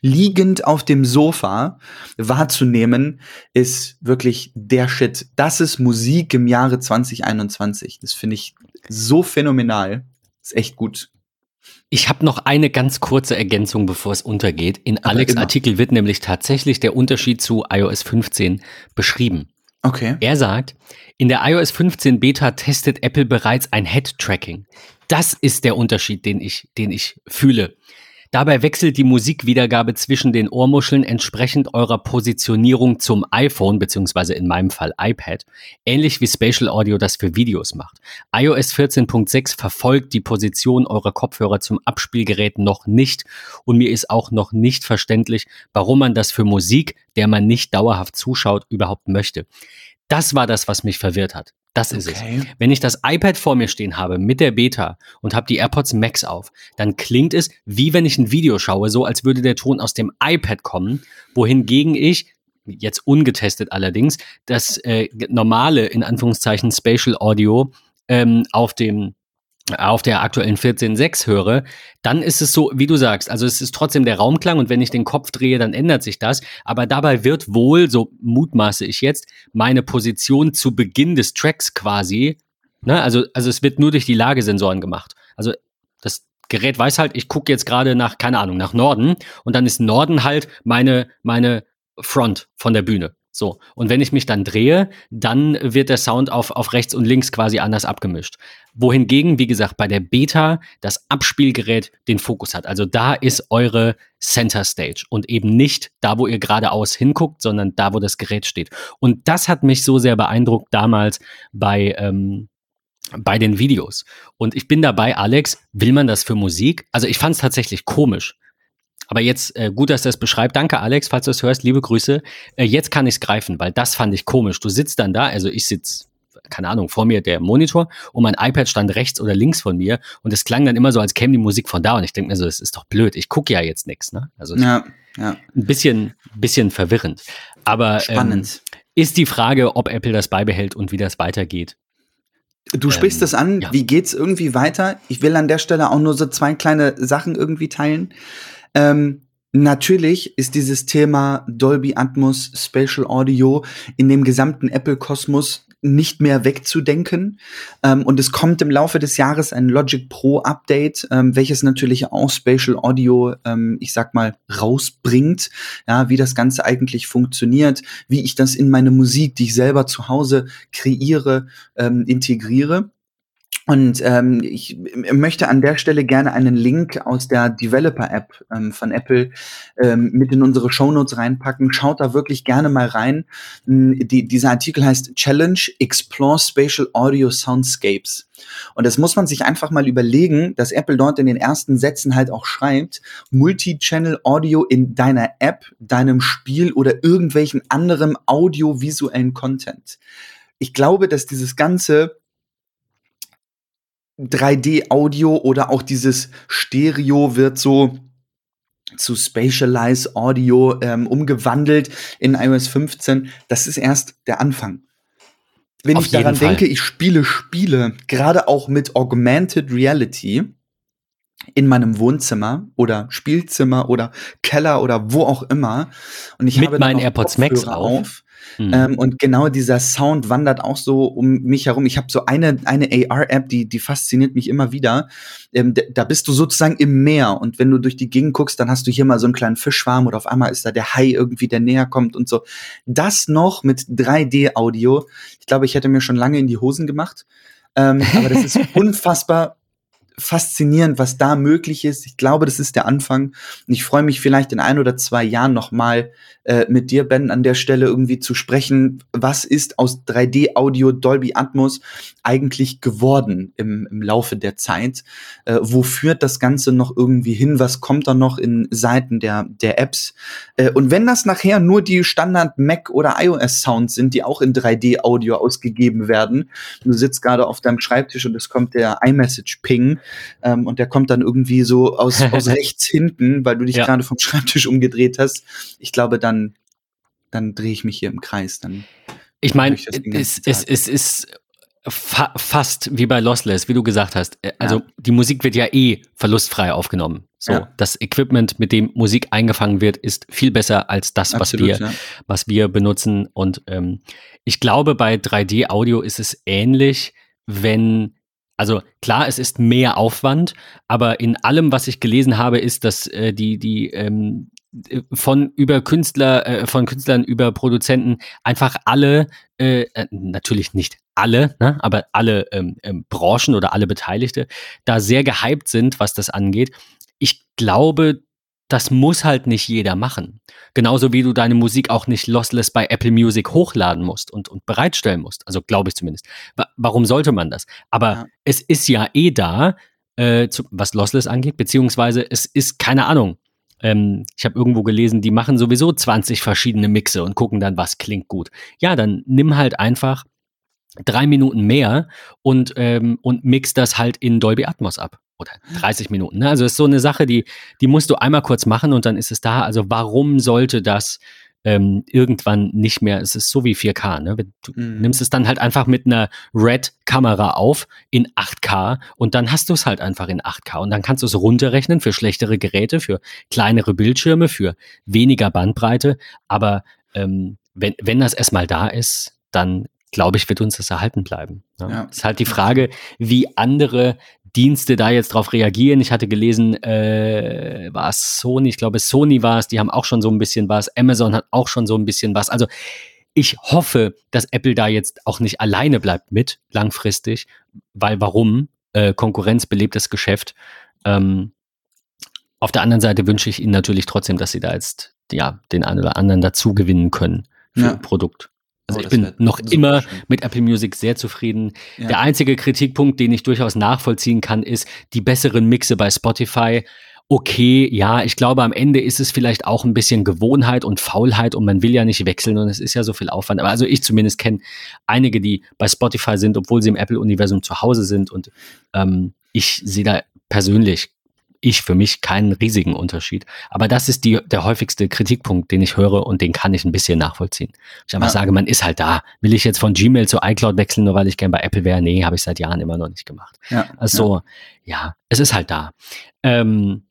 liegend auf dem Sofa wahrzunehmen, ist wirklich der Shit. Das ist Musik im Jahre 2021. Das finde ich so phänomenal. Ist echt gut. Ich habe noch eine ganz kurze Ergänzung, bevor es untergeht. In Alex immer. Artikel wird nämlich tatsächlich der Unterschied zu iOS 15 beschrieben. Okay. Er sagt, in der iOS 15 Beta testet Apple bereits ein Head-Tracking. Das ist der Unterschied, den ich, den ich fühle. Dabei wechselt die Musikwiedergabe zwischen den Ohrmuscheln entsprechend eurer Positionierung zum iPhone, beziehungsweise in meinem Fall iPad, ähnlich wie Spatial Audio das für Videos macht. iOS 14.6 verfolgt die Position eurer Kopfhörer zum Abspielgerät noch nicht und mir ist auch noch nicht verständlich, warum man das für Musik, der man nicht dauerhaft zuschaut, überhaupt möchte. Das war das, was mich verwirrt hat. Das ist es. Okay. Wenn ich das iPad vor mir stehen habe mit der Beta und habe die AirPods Max auf, dann klingt es wie wenn ich ein Video schaue, so als würde der Ton aus dem iPad kommen, wohingegen ich jetzt ungetestet allerdings das äh, normale in Anführungszeichen Spatial Audio ähm, auf dem auf der aktuellen 14.6 höre, dann ist es so, wie du sagst, also es ist trotzdem der Raumklang und wenn ich den Kopf drehe, dann ändert sich das, aber dabei wird wohl, so mutmaße ich jetzt, meine Position zu Beginn des Tracks quasi, ne, also, also es wird nur durch die Lagesensoren gemacht. Also das Gerät weiß halt, ich gucke jetzt gerade nach, keine Ahnung, nach Norden und dann ist Norden halt meine, meine Front von der Bühne. So. Und wenn ich mich dann drehe, dann wird der Sound auf, auf rechts und links quasi anders abgemischt. Wohingegen, wie gesagt, bei der Beta das Abspielgerät den Fokus hat. Also da ist eure Center Stage und eben nicht da, wo ihr geradeaus hinguckt, sondern da, wo das Gerät steht. Und das hat mich so sehr beeindruckt damals bei, ähm, bei den Videos. Und ich bin dabei, Alex, will man das für Musik? Also ich fand es tatsächlich komisch. Aber jetzt, äh, gut, dass du das beschreibt. Danke, Alex, falls du es hörst, liebe Grüße. Äh, jetzt kann ich es greifen, weil das fand ich komisch. Du sitzt dann da, also ich sitz, keine Ahnung, vor mir der Monitor und mein iPad stand rechts oder links von mir und es klang dann immer so, als käme die Musik von da und ich denke mir so, das ist doch blöd. Ich gucke ja jetzt nichts, ne? Also Ja, ja. ein bisschen, bisschen verwirrend. Aber ähm, Spannend. ist die Frage, ob Apple das beibehält und wie das weitergeht. Du sprichst Ähm, das an, ja. wie geht's irgendwie weiter? Ich will an der Stelle auch nur so zwei kleine Sachen irgendwie teilen. Ähm, natürlich ist dieses Thema Dolby Atmos Spatial Audio in dem gesamten Apple-Kosmos nicht mehr wegzudenken. Ähm, und es kommt im Laufe des Jahres ein Logic Pro Update, ähm, welches natürlich auch Spatial Audio, ähm, ich sag mal, rausbringt. Ja, wie das Ganze eigentlich funktioniert, wie ich das in meine Musik, die ich selber zu Hause kreiere, ähm, integriere. Und ähm, ich m- möchte an der Stelle gerne einen Link aus der Developer-App ähm, von Apple ähm, mit in unsere Shownotes reinpacken. Schaut da wirklich gerne mal rein. Mm, Die, dieser Artikel heißt Challenge Explore Spatial Audio Soundscapes. Und das muss man sich einfach mal überlegen, dass Apple dort in den ersten Sätzen halt auch schreibt, Multi-Channel Audio in deiner App, deinem Spiel oder irgendwelchen anderem audiovisuellen Content ich glaube, dass dieses ganze 3D-Audio oder auch dieses Stereo wird so zu Spatialize Audio ähm, umgewandelt in iOS 15. Das ist erst der Anfang. Wenn Auf ich daran Fall. denke, ich spiele Spiele, gerade auch mit Augmented Reality in meinem Wohnzimmer oder Spielzimmer oder Keller oder wo auch immer und ich Mit habe meinen AirPods Max auf. auf Mhm. ähm, und genau dieser Sound wandert auch so um mich herum. Ich habe so eine, eine AR-App, die, die fasziniert mich immer wieder. Ähm, da bist du sozusagen im Meer und wenn du durch die Gegend guckst, dann hast du hier mal so einen kleinen Fischschwarm oder auf einmal ist da der Hai irgendwie, der näher kommt und so. Das noch mit 3D-Audio. Ich glaube, ich hätte mir schon lange in die Hosen gemacht. Ähm, aber das ist unfassbar faszinierend, was da möglich ist. Ich glaube, das ist der Anfang. Und ich freue mich vielleicht in ein oder zwei Jahren noch mal äh, mit dir, Ben, an der Stelle irgendwie zu sprechen. Was ist aus 3D-Audio Dolby Atmos eigentlich geworden im, im Laufe der Zeit? Äh, wo führt das Ganze noch irgendwie hin? Was kommt da noch in Seiten der, der Apps? Äh, und wenn das nachher nur die Standard Mac oder iOS Sounds sind, die auch in 3D-Audio ausgegeben werden, du sitzt gerade auf deinem Schreibtisch und es kommt der iMessage-Ping ähm, und der kommt dann irgendwie so aus, aus rechts hinten, weil du dich Ja. gerade vom Schreibtisch umgedreht hast. Ich glaube, dann, dann drehe ich mich hier im Kreis. Dann Ich meine, es, es, es ist fa fast wie bei Lossless, wie du gesagt hast. Äh, Also Ja. die Musik wird ja eh verlustfrei aufgenommen. So, Ja. das Equipment, mit dem Musik eingefangen wird, ist viel besser als das, was wir, ja. was wir benutzen. Und ähm, ich glaube, bei 3D-Audio ist es ähnlich, wenn, also klar, es ist mehr Aufwand, aber in allem, was ich gelesen habe, ist, dass äh, die, die ähm, äh, von über Künstler, äh, von Künstlern über Produzenten einfach alle, äh, äh, natürlich nicht alle, ne, aber alle ähm, ähm, Branchen oder alle Beteiligte da sehr gehypt sind, was das angeht. Ich glaube, das muss halt nicht jeder machen. Genauso wie du deine Musik auch nicht lossless bei Apple Music hochladen musst und, und bereitstellen musst. Also glaube ich zumindest. Wa warum sollte man das? Aber Ja. es ist ja eh da, äh, zu, was lossless angeht, beziehungsweise es ist keine Ahnung. Ähm, ich habe irgendwo gelesen, die machen sowieso 20 verschiedene Mixe und gucken dann, was klingt gut. Ja, dann nimm halt einfach drei Minuten mehr und, ähm, und mix das halt in Dolby Atmos ab. Oder 30 Minuten. Ne? Also es ist so eine Sache, die, die musst du einmal kurz machen und dann ist es da. Also warum sollte das ähm, irgendwann nicht mehr, es ist so wie 4K, ne? Du Mhm. nimmst es dann halt einfach mit einer Red-Kamera auf in 8K und dann hast du es halt einfach in 8K und dann kannst du es runterrechnen für schlechtere Geräte, für kleinere Bildschirme, für weniger Bandbreite. Aber ähm, wenn, wenn das erstmal da ist, dann glaube ich, wird uns das erhalten bleiben. Ja. Ja. Ist halt die Frage, wie andere Dienste da jetzt drauf reagieren. Ich hatte gelesen, äh, war es Sony, ich glaube Sony war es, die haben auch schon so ein bisschen was, Amazon hat auch schon so ein bisschen was. Also ich hoffe, dass Apple da jetzt auch nicht alleine bleibt mit langfristig, weil warum? Äh, Konkurrenz belebt das Geschäft. Ähm, auf der anderen Seite wünsche ich Ihnen natürlich trotzdem, dass Sie da jetzt ja den einen oder anderen dazu gewinnen können für Ja. Ihr Produkt. Also Oh, ich bin noch immer schön. mit Apple Music sehr zufrieden. Ja. Der einzige Kritikpunkt, den ich durchaus nachvollziehen kann, ist die besseren Mixe bei Spotify. Okay, ja, ich glaube, am Ende ist es vielleicht auch ein bisschen Gewohnheit und Faulheit und man will ja nicht wechseln und es ist ja so viel Aufwand. Aber also ich zumindest kenne einige, die bei Spotify sind, obwohl sie im Apple-Universum zu Hause sind und ähm, ich sehe da persönlich, ich für mich keinen riesigen Unterschied. Aber das ist die, der häufigste Kritikpunkt, den ich höre und den kann ich ein bisschen nachvollziehen. Ich einfach Ja. sage, man ist halt da. Will ich jetzt von Gmail zu iCloud wechseln, nur weil ich gern bei Apple wäre? Nee, habe ich seit Jahren immer noch nicht gemacht. Ja. Also, ja, es ist halt da. Ähm,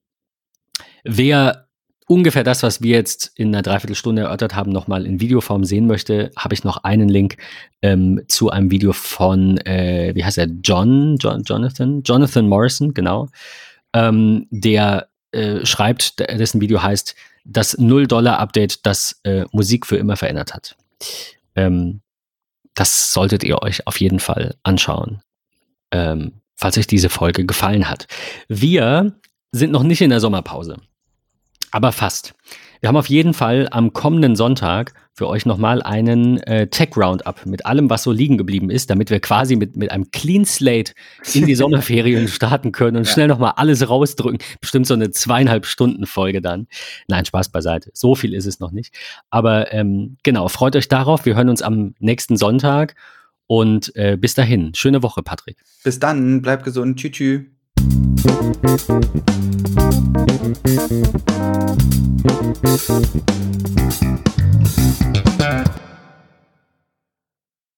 wer ungefähr das, was wir jetzt in einer Dreiviertelstunde erörtert haben, nochmal in Videoform sehen möchte, habe ich noch einen Link ähm, zu einem Video von, äh, wie heißt er, John, John, Jonathan, Jonathan Morrison, genau, ähm, der äh, schreibt, dessen Video heißt, das Null-Dollar-Update, das äh, Musik für immer verändert hat. Ähm, das solltet ihr euch auf jeden Fall anschauen, ähm, falls euch diese Folge gefallen hat. Wir sind noch nicht in der Sommerpause, aber fast. Wir haben auf jeden Fall am kommenden Sonntag für euch nochmal einen äh, Tech-Roundup mit allem, was so liegen geblieben ist, damit wir quasi mit, mit einem Clean Slate in die Sommerferien starten können und Ja. schnell nochmal alles rausdrücken. Bestimmt so eine zweieinhalb Stunden Folge dann. Nein, Spaß beiseite. So viel ist es noch nicht. Aber ähm, genau, freut euch darauf. Wir hören uns am nächsten Sonntag. Und äh, bis dahin, schöne Woche, Patrick. Bis dann, bleib gesund. Tschüss. Tschüss.